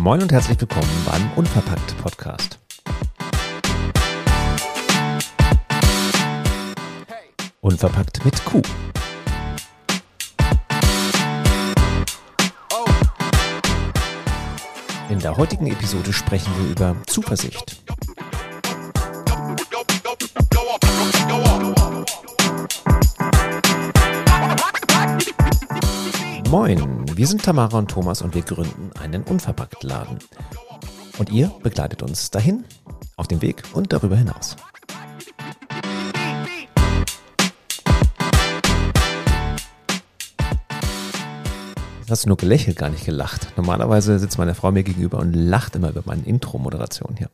Moin und herzlich willkommen beim Unverpackt Podcast. Unverpackt mit Q. In der heutigen Episode sprechen wir über Zuversicht. Moin, wir sind Tamara und Thomas und wir gründen einen Unverpacktladen. Und ihr begleitet uns dahin, auf dem Weg und darüber hinaus. Jetzt hast du nur gelächelt, gar nicht gelacht. Normalerweise sitzt meine Frau mir gegenüber und lacht immer über meine Intro-Moderation hier.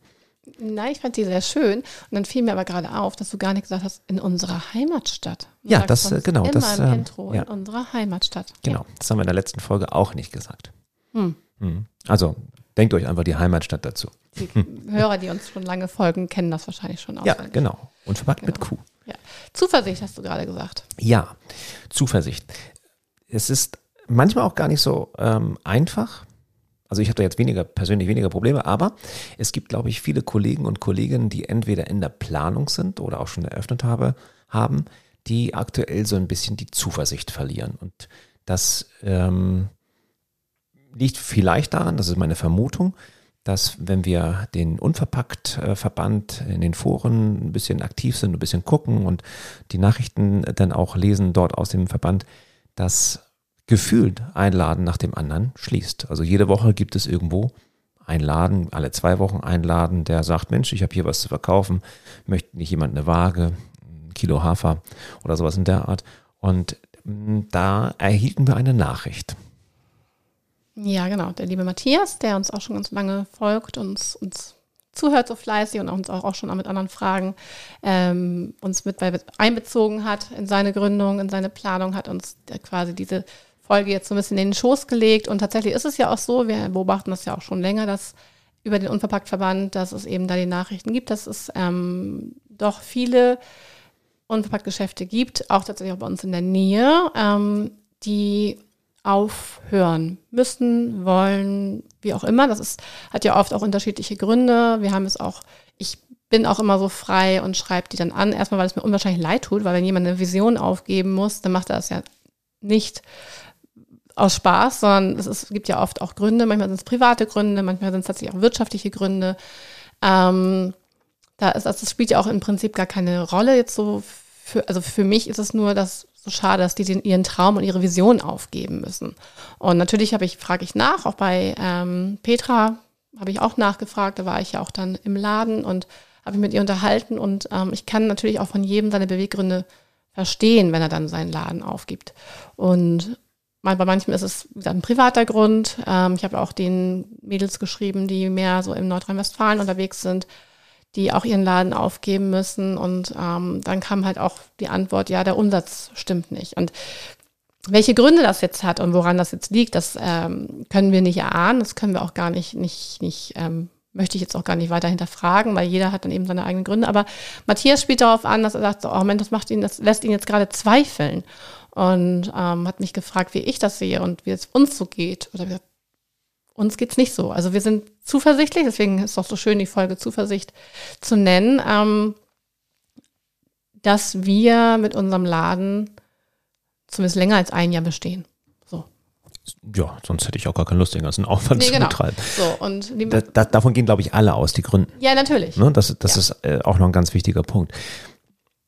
Nein, ich fand die sehr schön. Und dann fiel mir aber gerade auf, dass du gar nicht gesagt hast, in unserer Heimatstadt. Du Ja, das, sonst genau, Immer das, im ähm, Intro, ja. in unserer Heimatstadt. Genau, das haben wir in der letzten Folge auch nicht gesagt. Hm. Mhm. Also, denkt euch einfach die Heimatstadt dazu. Ja. Die Hörer, die uns schon lange folgen, kennen das wahrscheinlich schon Ja, auswendig. genau. Und verpackt mit Genau. Q. Ja. Zuversicht hast du gerade gesagt. Ja, Zuversicht. Es ist manchmal auch gar nicht so ähm, einfach. Also ich habe da jetzt weniger, persönlich weniger Probleme, aber es gibt, glaube ich, viele Kollegen und Kolleginnen, die entweder in der Planung sind oder auch schon eröffnet habe, haben, die aktuell so ein bisschen die Zuversicht verlieren. Und das ähm, liegt vielleicht daran, das ist meine Vermutung, dass wenn wir den Unverpackt-Verband in den Foren ein bisschen aktiv sind, ein bisschen gucken und die Nachrichten dann auch lesen dort aus dem Verband, dass gefühlt ein Laden nach dem anderen schließt. Also jede Woche gibt es irgendwo einen Laden, alle zwei Wochen einen Laden, der sagt, Mensch, ich habe hier was zu verkaufen, möchte nicht jemand eine Waage, ein Kilo Hafer oder sowas in der Art. Und mh, da erhielten wir eine Nachricht. Ja, genau. Der liebe Matthias, der uns auch schon ganz lange folgt, uns, uns zuhört so fleißig und uns auch, auch schon mit anderen Fragen ähm, uns mit einbezogen hat in seine Gründung, in seine Planung, hat uns quasi diese Folge jetzt so ein bisschen in den Schoß gelegt. Und tatsächlich ist es ja auch so, wir beobachten das ja auch schon länger, dass über den Unverpacktverband, dass es eben da die Nachrichten gibt, dass es ähm, doch viele Unverpacktgeschäfte gibt, auch tatsächlich auch bei uns in der Nähe, ähm, die aufhören müssen, wollen, wie auch immer. Das ist, hat ja oft auch unterschiedliche Gründe. Wir haben es auch, ich bin auch immer so frei und schreibe die dann an. Erstmal, weil es mir unwahrscheinlich leid tut, weil wenn jemand eine Vision aufgeben muss, dann macht er das ja nicht aus Spaß, sondern es, ist, gibt ja oft auch Gründe. Manchmal sind es private Gründe, manchmal sind es tatsächlich auch wirtschaftliche Gründe. Ähm, da ist, also das spielt ja auch im Prinzip gar keine Rolle jetzt so für, also für mich ist es nur das so schade, dass die den, ihren Traum und ihre Vision aufgeben müssen. Und natürlich habe ich, frage ich nach, auch bei ähm, Petra habe ich auch nachgefragt, da war ich ja auch dann im Laden und habe mich mit ihr unterhalten und ähm, ich kann natürlich auch von jedem seine Beweggründe verstehen, wenn er dann seinen Laden aufgibt. Und bei manchem ist es ein privater Grund. Ähm, ich habe auch den Mädels geschrieben, die mehr so in Nordrhein-Westfalen unterwegs sind, die auch ihren Laden aufgeben müssen. Und ähm, dann kam halt auch die Antwort, ja, der Umsatz stimmt nicht. Und welche Gründe das jetzt hat und woran das jetzt liegt, das ähm, können wir nicht erahnen. Das können wir auch gar nicht, nicht, nicht ähm, möchte ich jetzt auch gar nicht weiter hinterfragen, weil jeder hat dann eben seine eigenen Gründe. Aber Matthias spielt darauf an, dass er sagt, so, oh Mensch, das macht ihn, das lässt ihn jetzt gerade zweifeln. Und ähm, hat mich gefragt, wie ich das sehe und wie es uns so geht. Oder gesagt, uns geht's nicht so. Also wir sind zuversichtlich, deswegen ist es auch so schön, die Folge Zuversicht zu nennen, ähm, dass wir mit unserem Laden zumindest länger als ein Jahr bestehen. So. Ja, sonst hätte ich auch gar keine Lust, den ganzen Aufwand Nee, zu genau. betreiben. So, und Da, da, davon gehen, glaube ich, alle aus, die gründen. ja, natürlich. Ne? Das, das Ja. ist äh, auch noch ein ganz wichtiger Punkt.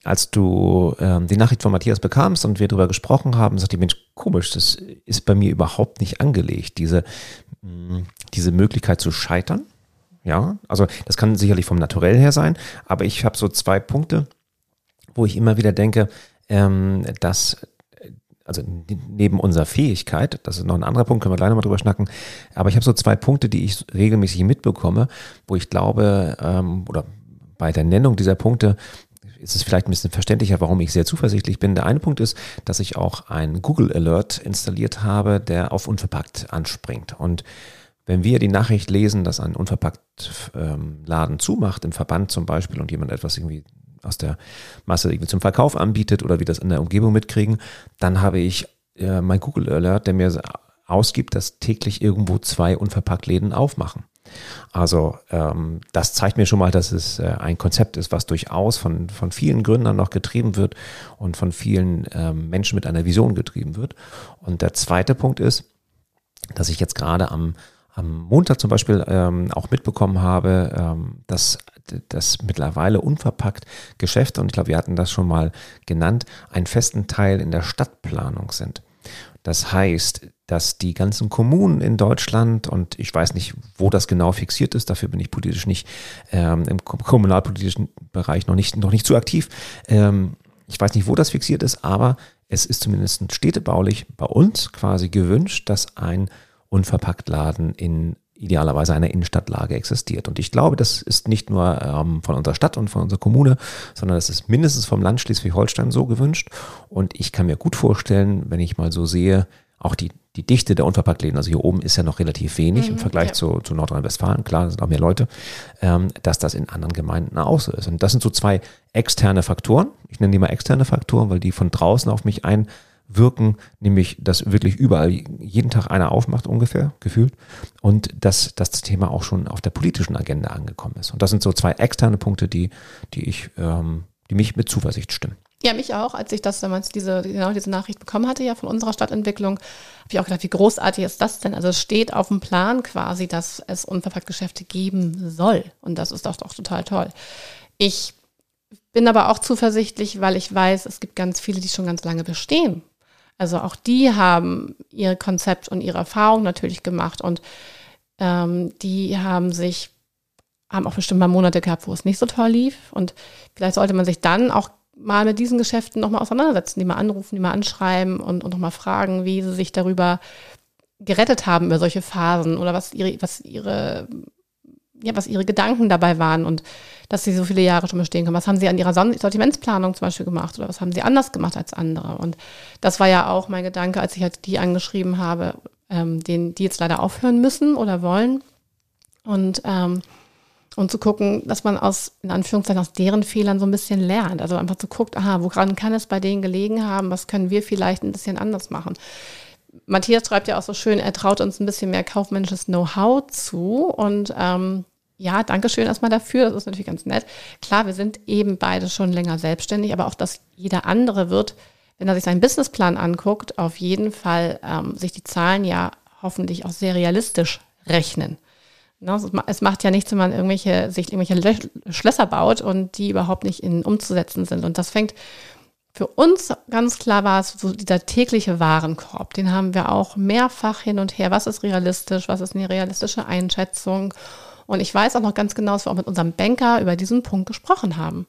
Als du ähm, die Nachricht von Matthias bekamst und wir darüber gesprochen haben, sagte ich, Mensch, komisch, das ist bei mir überhaupt nicht angelegt, diese, mh, diese Möglichkeit zu scheitern. Ja, also das kann sicherlich vom Naturell her sein, aber ich habe so zwei Punkte, wo ich immer wieder denke, ähm, dass also neben unserer Fähigkeit, das ist noch ein anderer Punkt, können wir gleich nochmal drüber schnacken, aber ich habe so zwei Punkte, die ich regelmäßig mitbekomme, wo ich glaube, ähm, oder bei der Nennung dieser Punkte ist es vielleicht ein bisschen verständlicher, warum ich sehr zuversichtlich bin. Der eine Punkt ist, dass ich auch ein Google Alert installiert habe, der auf unverpackt anspringt. Und wenn wir die Nachricht lesen, dass ein unverpackt ähm, zumacht, im Verband zum Beispiel, und jemand etwas irgendwie aus der Masse irgendwie zum Verkauf anbietet oder wir das in der Umgebung mitkriegen, dann habe ich äh, mein Google Alert, der mir ausgibt, dass täglich irgendwo zwei unverpackt Läden aufmachen. Also ähm, das zeigt mir schon mal, dass es äh, ein Konzept ist, was durchaus von, von vielen Gründern noch getrieben wird und von vielen ähm, Menschen mit einer Vision getrieben wird. Und der zweite Punkt ist, dass ich jetzt gerade am, am Montag zum Beispiel ähm, auch mitbekommen habe, ähm, dass das mittlerweile unverpackt Geschäfte, und ich glaube, wir hatten das schon mal genannt, einen festen Teil in der Stadtplanung sind. Das heißt, dass die ganzen Kommunen in Deutschland, und ich weiß nicht, wo das genau fixiert ist, dafür bin ich politisch nicht, ähm, im kommunalpolitischen Bereich noch nicht, noch nicht zu aktiv. Ähm, ich weiß nicht, wo das fixiert ist, aber es ist zumindest städtebaulich bei uns quasi gewünscht, dass ein Unverpacktladen in idealerweise einer Innenstadtlage existiert. Und ich glaube, das ist nicht nur ähm, von unserer Stadt und von unserer Kommune, sondern das ist mindestens vom Land Schleswig-Holstein so gewünscht. Und ich kann mir gut vorstellen, wenn ich mal so sehe, auch die, die Dichte der Unverpacktläden, also hier oben ist ja noch relativ wenig mhm, im Vergleich ja. zu, zu Nordrhein-Westfalen, klar, sind auch mehr Leute, ähm, dass das in anderen Gemeinden auch so ist. Und das sind so zwei externe Faktoren. Ich nenne die mal externe Faktoren, weil die von draußen auf mich ein wirken, nämlich dass wirklich überall jeden Tag einer aufmacht ungefähr, gefühlt, und dass, dass das Thema auch schon auf der politischen Agenda angekommen ist. Und das sind so zwei externe Punkte, die, die ich, ähm, die mich mit Zuversicht stimmen. Ja, mich auch, als ich das damals diese, genau diese Nachricht bekommen hatte, ja, von unserer Stadtentwicklung, habe ich auch gedacht, wie großartig ist das denn? Also es steht auf dem Plan quasi, dass es Unverpacktgeschäfte geben soll. Und das ist doch, doch total toll. Ich bin aber auch zuversichtlich, weil ich weiß, es gibt ganz viele, die schon ganz lange bestehen also auch die haben ihr Konzept und ihre Erfahrung natürlich gemacht und ähm, die haben sich, haben auch bestimmt mal Monate gehabt, wo es nicht so toll lief. Und vielleicht sollte man sich dann auch mal mit diesen Geschäften nochmal auseinandersetzen, die mal anrufen, die mal anschreiben und, und nochmal fragen, wie sie sich darüber gerettet haben über solche Phasen oder was ihre, was ihre ja, was ihre Gedanken dabei waren und dass sie so viele Jahre schon bestehen können. Was haben sie an ihrer Sortimentsplanung zum Beispiel gemacht oder was haben sie anders gemacht als andere? Und das war ja auch mein Gedanke, als ich halt die angeschrieben habe, ähm, den, die jetzt leider aufhören müssen oder wollen. Und, ähm, und zu gucken, dass man aus, in Anführungszeichen, aus deren Fehlern so ein bisschen lernt. Also einfach zu gucken, aha, woran kann es bei denen gelegen haben? Was können wir vielleicht ein bisschen anders machen? Matthias schreibt ja auch so schön, er traut uns ein bisschen mehr kaufmännisches Know-how zu. Und ähm, ja, danke schön erstmal dafür. Das ist natürlich ganz nett. Klar, wir sind eben beide schon länger selbstständig, aber auch, dass jeder andere wird, wenn er sich seinen Businessplan anguckt, auf jeden Fall ähm, sich die Zahlen ja hoffentlich auch sehr realistisch rechnen. Ne, es macht ja nichts, wenn man irgendwelche, sich irgendwelche Schlösser baut und die überhaupt nicht in, umzusetzen sind. Und das fängt für uns ganz klar war es so dieser tägliche Warenkorb, den haben wir auch mehrfach hin und her. Was ist realistisch? Was ist eine realistische Einschätzung? Und ich weiß auch noch ganz genau, dass wir auch mit unserem Banker über diesen Punkt gesprochen haben.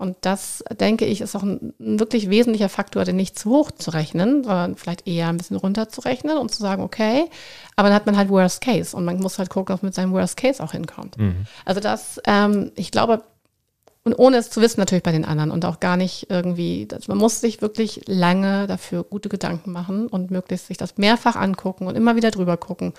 Und das, denke ich, ist auch ein, wirklich wesentlicher Faktor, den nicht zu hoch zu rechnen, sondern vielleicht eher ein bisschen runter zu rechnen und zu sagen, okay, aber dann hat man halt Worst Case und man muss halt gucken, ob mit seinem Worst Case auch hinkommt. Mhm. Also das, ähm, ich glaube, und ohne es zu wissen natürlich bei den anderen und auch gar nicht irgendwie, das, man muss sich wirklich lange dafür gute Gedanken machen und möglichst sich das mehrfach angucken und immer wieder drüber gucken,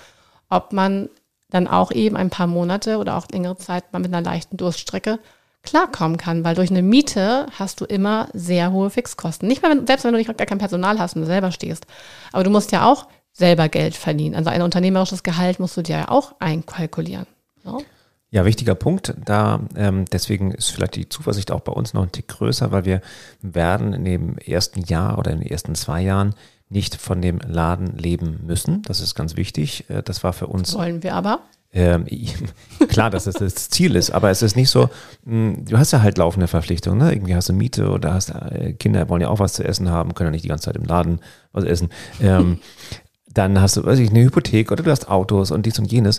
ob man dann auch eben ein paar Monate oder auch längere Zeit mal mit einer leichten Durststrecke klarkommen kann, weil durch eine Miete hast du immer sehr hohe Fixkosten. Nicht mal, wenn, selbst wenn du nicht gar kein Personal hast und du selber stehst. Aber du musst ja auch selber Geld verdienen. Also ein unternehmerisches Gehalt musst du dir ja auch einkalkulieren. So? Ja, wichtiger Punkt. Da ähm, deswegen ist vielleicht die Zuversicht auch bei uns noch ein Tick größer, weil wir werden in dem ersten Jahr oder in den ersten zwei Jahren nicht von dem Laden leben müssen. Das ist ganz wichtig. Äh, das war für uns. Wollen wir aber? Ähm, klar, dass das das Ziel ist, aber es ist nicht so, mh, hm, du hast ja halt laufende Verpflichtungen, ne? Irgendwie hast du Miete oder hast äh, Kinder wollen ja auch was zu essen haben, können ja nicht die ganze Zeit im Laden was essen. Ähm, dann hast du, weiß ich, eine Hypothek oder du hast Autos und dies und jenes.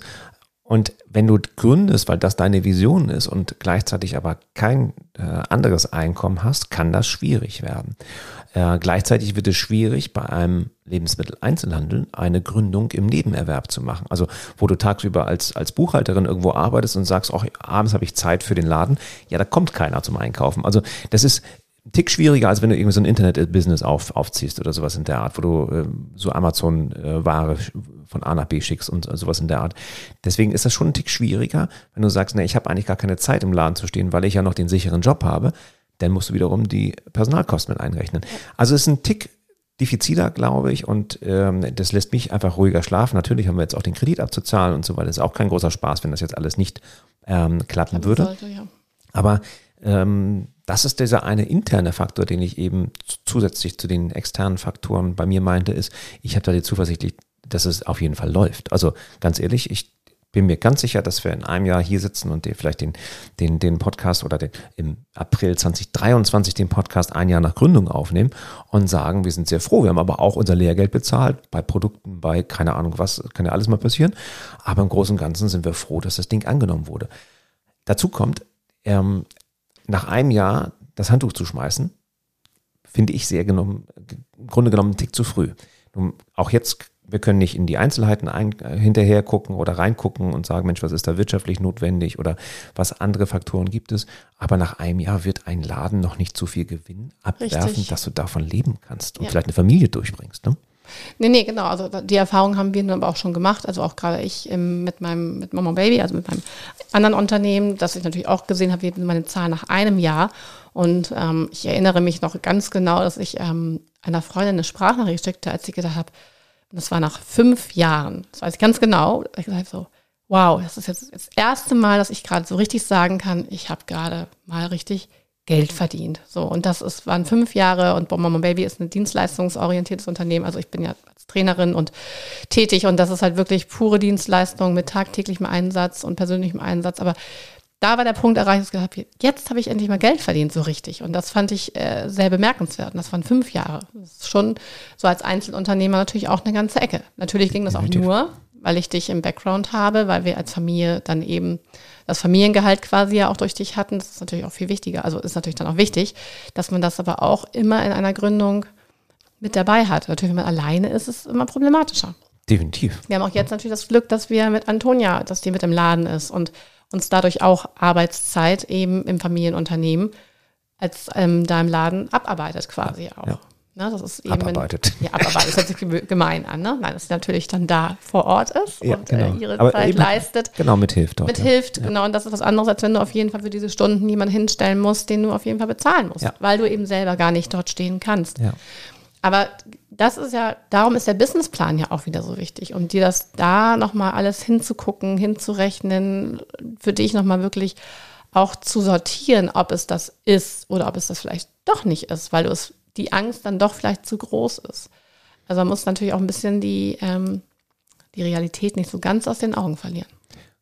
Und wenn du gründest, weil das deine Vision ist und gleichzeitig aber kein äh, anderes Einkommen hast, kann das schwierig werden. Äh, gleichzeitig wird es schwierig, bei einem Lebensmitteleinzelhandel eine Gründung im Nebenerwerb zu machen. Also wo du tagsüber als, als Buchhalterin irgendwo arbeitest und sagst, auch abends habe ich Zeit für den Laden, ja, da kommt keiner zum Einkaufen. Also das ist ein Tick schwieriger, als wenn du irgendwie so ein Internet-Business auf, aufziehst oder sowas in der Art, wo du äh, so Amazon-Ware von A nach B schickst und äh, sowas in der Art. Deswegen ist das schon ein Tick schwieriger, wenn du sagst, ne, ich habe eigentlich gar keine Zeit im Laden zu stehen, weil ich ja noch den sicheren Job habe, dann musst du wiederum die Personalkosten mit einrechnen. Also es ist ein Tick diffiziler, glaube ich, und ähm, das lässt mich einfach ruhiger schlafen. Natürlich haben wir jetzt auch den Kredit abzuzahlen und so weiter. Das ist auch kein großer Spaß, wenn das jetzt alles nicht ähm, klappen Klappen würde. sollte, ja. Aber ähm, das ist dieser eine interne Faktor, den ich eben zusätzlich zu den externen Faktoren bei mir meinte, ist, ich habe da die Zuversicht, dass es auf jeden Fall läuft. Also ganz ehrlich, ich bin mir ganz sicher, dass wir in einem Jahr hier sitzen und vielleicht den, den, den Podcast oder den, im April 2023 den Podcast ein Jahr nach Gründung aufnehmen und sagen, wir sind sehr froh. Wir haben aber auch unser Lehrgeld bezahlt bei Produkten, bei keine Ahnung was, kann ja alles mal passieren. Aber im Großen und Ganzen sind wir froh, dass das Ding angenommen wurde. Dazu kommt, ähm, nach einem Jahr das Handtuch zu schmeißen, finde ich sehr genommen, im Grunde genommen einen Tick zu früh. Nun, auch jetzt, wir können nicht in die Einzelheiten ein, äh, hinterher gucken oder reingucken und sagen, Mensch, was ist da wirtschaftlich notwendig oder was andere Faktoren gibt es. Aber nach einem Jahr wird ein Laden noch nicht so viel Gewinn abwerfen, Richtig. dass du davon leben kannst und Ja. vielleicht eine Familie durchbringst. Ne? Nee, nee, genau. Also die Erfahrung haben wir dann aber auch schon gemacht. Also auch gerade ich im, mit meinem mit Mama Baby, also mit meinem anderen Unternehmen, dass ich natürlich auch gesehen habe, wie meine Zahlen nach einem Jahr. Und ähm, ich erinnere mich noch ganz genau, dass ich ähm, einer Freundin eine Sprachnachricht schickte, als ich gedacht habe, das war nach fünf Jahren. Das weiß ich ganz genau. Ich gesagt so, wow, das ist jetzt das erste Mal, dass ich gerade so richtig sagen kann, ich habe gerade mal richtig Geld verdient. So, und das ist, waren fünf Jahre und Mama Baby ist ein dienstleistungsorientiertes Unternehmen. Also ich bin ja als Trainerin und tätig und das ist halt wirklich pure Dienstleistung mit tagtäglichem Einsatz und persönlichem Einsatz. Aber da war der Punkt erreicht, dass ich gesagt habe, jetzt habe ich endlich mal Geld verdient, so richtig. Und das fand ich äh, sehr bemerkenswert. Und das waren fünf Jahre. Das ist schon so als Einzelunternehmer natürlich auch eine ganze Ecke. Natürlich ging das auch nur, weil ich dich im Background habe, weil wir als Familie dann eben das Familiengehalt quasi ja auch durch dich hatten. Das ist natürlich auch viel wichtiger. Also ist natürlich dann auch wichtig, dass man das aber auch immer in einer Gründung mit dabei hat. Natürlich, wenn man alleine ist, ist es immer problematischer. Definitiv. Wir haben auch jetzt natürlich das Glück, dass wir mit Antonia, dass die mit im Laden ist und uns dadurch auch Arbeitszeit eben im Familienunternehmen als ähm, da im Laden abarbeitet quasi auch. ja. Ne, das ist eben Abarbeitet. ja, abarbeitet. Das hört sich geme- gemein an, ne? Nein, dass sie natürlich dann da vor Ort ist Ja, und genau. äh, ihre Aber Zeit eben- leistet. Genau, mithilft ja. Mithilft, genau. Und das ist was anderes, als wenn du auf jeden Fall für diese Stunden jemanden hinstellen musst, den du auf jeden Fall bezahlen musst, Ja. weil du eben selber gar nicht dort stehen kannst. Ja. Aber das ist ja, darum ist der Businessplan ja auch wieder so wichtig, um dir das da nochmal alles hinzugucken, hinzurechnen, für dich nochmal wirklich auch zu sortieren, ob es das ist oder ob es das vielleicht doch nicht ist, weil du es, die Angst dann doch vielleicht zu groß ist. Also man muss natürlich auch ein bisschen die, ähm, die Realität nicht so ganz aus den Augen verlieren.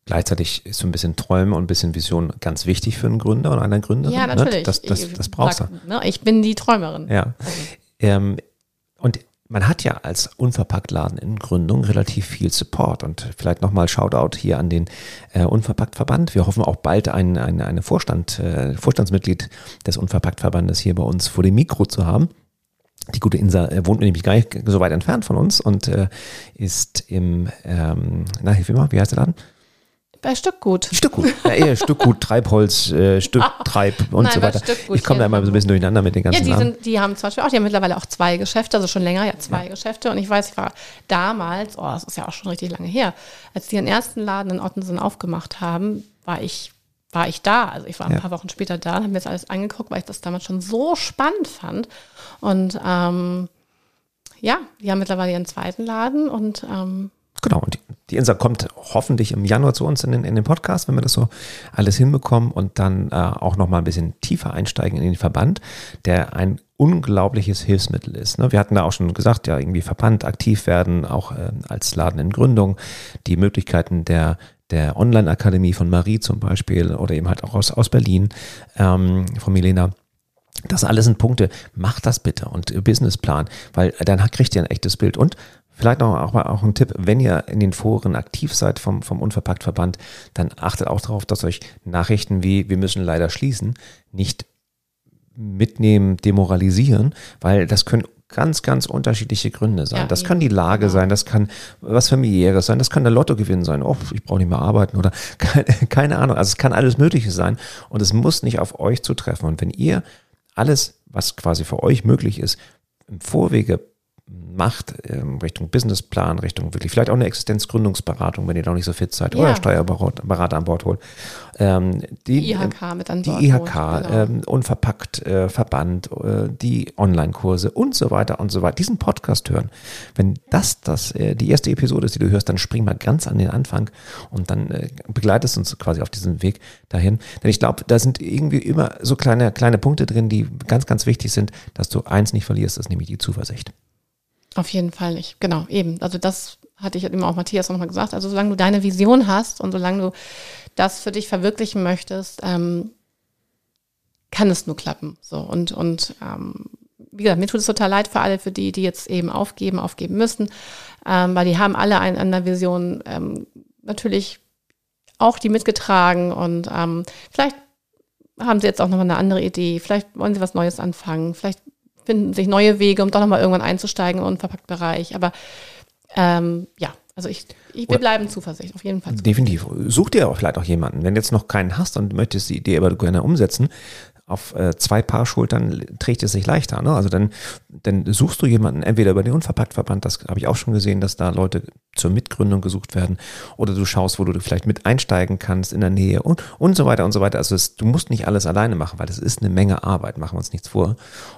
Gleichzeitig ist so ein bisschen Träume und ein bisschen Vision ganz wichtig für einen Gründer und eine Gründerin. Ja, ne? natürlich. Das, das, Ich das brauchst du. ne, ich bin die Träumerin. Ja. Ähm, und man hat ja als Unverpacktladen in Gründung relativ viel Support und vielleicht nochmal Shoutout hier an den äh, Unverpacktverband. Wir hoffen auch bald ein, ein eine Vorstand, äh, Vorstandsmitglied des Unverpacktverbandes hier bei uns vor dem Mikro zu haben. Die gute Insa äh, wohnt nämlich gar nicht so weit entfernt von uns und äh, ist im, ähm, na hilf mir mal, wie heißt der Laden? Bei Stückgut. Stückgut. Ja, eher Stückgut, Treibholz, äh, Stücktreib und Nein, so weiter. Stückgut Ich komme da immer so ein bisschen durcheinander mit den Ja, ganzen die, Namen. sind, die haben zum Beispiel auch, die haben mittlerweile auch zwei Geschäfte, also schon länger, ja, zwei Geschäfte. Und ich weiß, ich war damals, oh, das ist ja auch schon richtig lange her, als die ihren ersten Laden in Ottensen aufgemacht haben, war ich, war ich da. Also ich war ein Ja. paar Wochen später da habe mir das alles angeguckt, weil ich das damals schon so spannend fand. Und ähm, ja, die haben mittlerweile ihren zweiten Laden und ähm, Genau, und die, Insa kommt hoffentlich im Januar zu uns in den, in den Podcast, wenn wir das so alles hinbekommen und dann äh, auch nochmal ein bisschen tiefer einsteigen in den Verband, der ein unglaubliches Hilfsmittel ist. Ne? Wir hatten da auch schon gesagt, ja, irgendwie Verband aktiv werden, auch äh, als Laden in Gründung, die Möglichkeiten der der Online-Akademie von Marie zum Beispiel oder eben halt auch aus, aus Berlin ähm, von Milena. Das alles sind Punkte. Macht das bitte und Businessplan, weil dann kriegt ihr ein echtes Bild. Und vielleicht noch auch, mal auch ein Tipp, wenn ihr in den Foren aktiv seid vom, vom Unverpacktverband, dann achtet auch darauf, dass euch Nachrichten wie wir müssen leider schließen nicht mitnehmen, demoralisieren, weil das können ganz, ganz unterschiedliche Gründe sein. Ja, das eben. kann die Lage Genau. sein, das kann was familiäres sein, das kann der Lottogewinn sein, oh, ich brauche nicht mehr arbeiten oder keine, keine Ahnung. Also es kann alles Mögliche sein und es muss nicht auf euch zutreffen. Und wenn ihr alles, was quasi für euch möglich ist, im Vorwege macht, ähm, Richtung Businessplan, Richtung wirklich vielleicht auch eine Existenzgründungsberatung, wenn ihr noch nicht so fit seid, Ja. oder Steuerberater an Bord holt. Ähm, die, Die IHK mit an die Bord IHK, holt, genau. ähm, Unverpackt, äh, Verband, äh, die Online-Kurse und so weiter und so weiter. Diesen Podcast hören. Wenn das, das äh, die erste Episode ist, die du hörst, dann spring mal ganz an den Anfang und dann äh, begleitest uns quasi auf diesem Weg dahin. Denn ich glaube, da sind irgendwie immer so kleine, kleine Punkte drin, die ganz, ganz wichtig sind, dass du eins nicht verlierst, das ist nämlich die Zuversicht. Auf jeden Fall nicht. Genau, eben. Also das hatte ich immer auch Matthias nochmal gesagt. Also solange du deine Vision hast und solange du das für dich verwirklichen möchtest, ähm, kann es nur klappen. So und und ähm, wie gesagt, mir tut es total leid für alle, für die, die jetzt eben aufgeben, aufgeben müssen, ähm, weil die haben alle eine andere Vision ähm, natürlich auch die mitgetragen und ähm, vielleicht haben sie jetzt auch nochmal eine andere Idee, vielleicht wollen sie was Neues anfangen, vielleicht finden sich neue Wege, um doch nochmal irgendwann einzusteigen im Unverpackt-Bereich. Aber ähm, ja, also ich, ich wir bleiben Zuversicht, auf jeden Fall. Definitiv. Such dir auch vielleicht auch jemanden. Wenn du jetzt noch keinen hast und möchtest die Idee aber gerne umsetzen, auf äh, zwei Paar Schultern trägt es sich leichter. Ne? Also dann, dann suchst du jemanden, entweder über den Unverpacktverband, das habe ich auch schon gesehen, dass da Leute zur Mitgründung gesucht werden, oder du schaust, wo du vielleicht mit einsteigen kannst in der Nähe und, und so weiter und so weiter. Also es, du musst nicht alles alleine machen, weil das ist eine Menge Arbeit, machen wir uns nichts vor.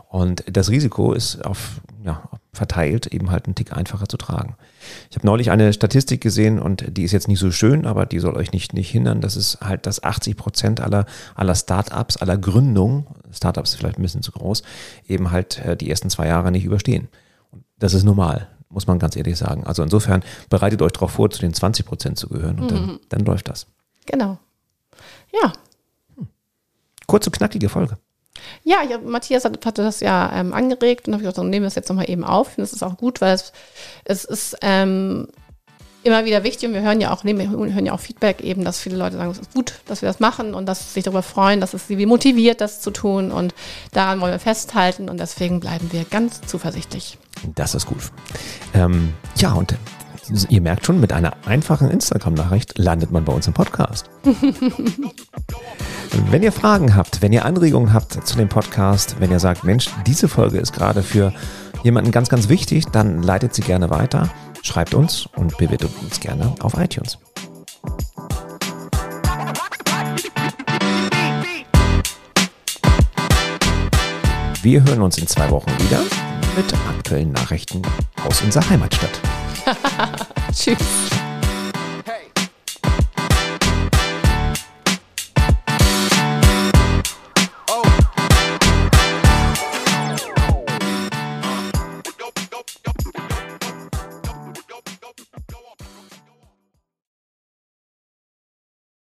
Und das Risiko ist auf, ja, verteilt eben halt einen Tick einfacher zu tragen. Ich habe neulich eine Statistik gesehen und die ist jetzt nicht so schön, aber die soll euch nicht, nicht hindern. Das ist halt, dass 80 Prozent aller, aller Startups, aller Gründungen, Startups ist vielleicht ein bisschen zu groß, eben halt äh, die ersten zwei Jahre nicht überstehen. Und das ist normal, muss man ganz ehrlich sagen. Also insofern bereitet euch darauf vor, zu den 20 Prozent zu gehören und dann, dann läuft das. Genau. Ja. Kurze, knackige Folge. Ja, ich, Matthias hat, hatte das ja ähm, angeregt und habe gesagt, dann nehmen wir es jetzt nochmal eben auf. Ich finde, das ist auch gut, weil es, es ist ähm, immer wieder wichtig und wir hören ja auch, nehmen, hören ja auch Feedback eben, dass viele Leute sagen, es ist gut, dass wir das machen und dass sie sich darüber freuen, dass es sie motiviert, das zu tun und daran wollen wir festhalten und deswegen bleiben wir ganz zuversichtlich. Das ist gut. Ähm, ja, und ihr merkt schon, mit einer einfachen Instagram-Nachricht landet man bei uns im Podcast. wenn ihr Fragen habt, wenn ihr Anregungen habt zu dem Podcast, wenn ihr sagt, Mensch, diese Folge ist gerade für jemanden ganz, ganz wichtig, dann leitet sie gerne weiter, schreibt uns und bewertet uns gerne auf iTunes. Wir hören uns in zwei Wochen wieder mit aktuellen Nachrichten aus unserer Heimatstadt. Tschüss.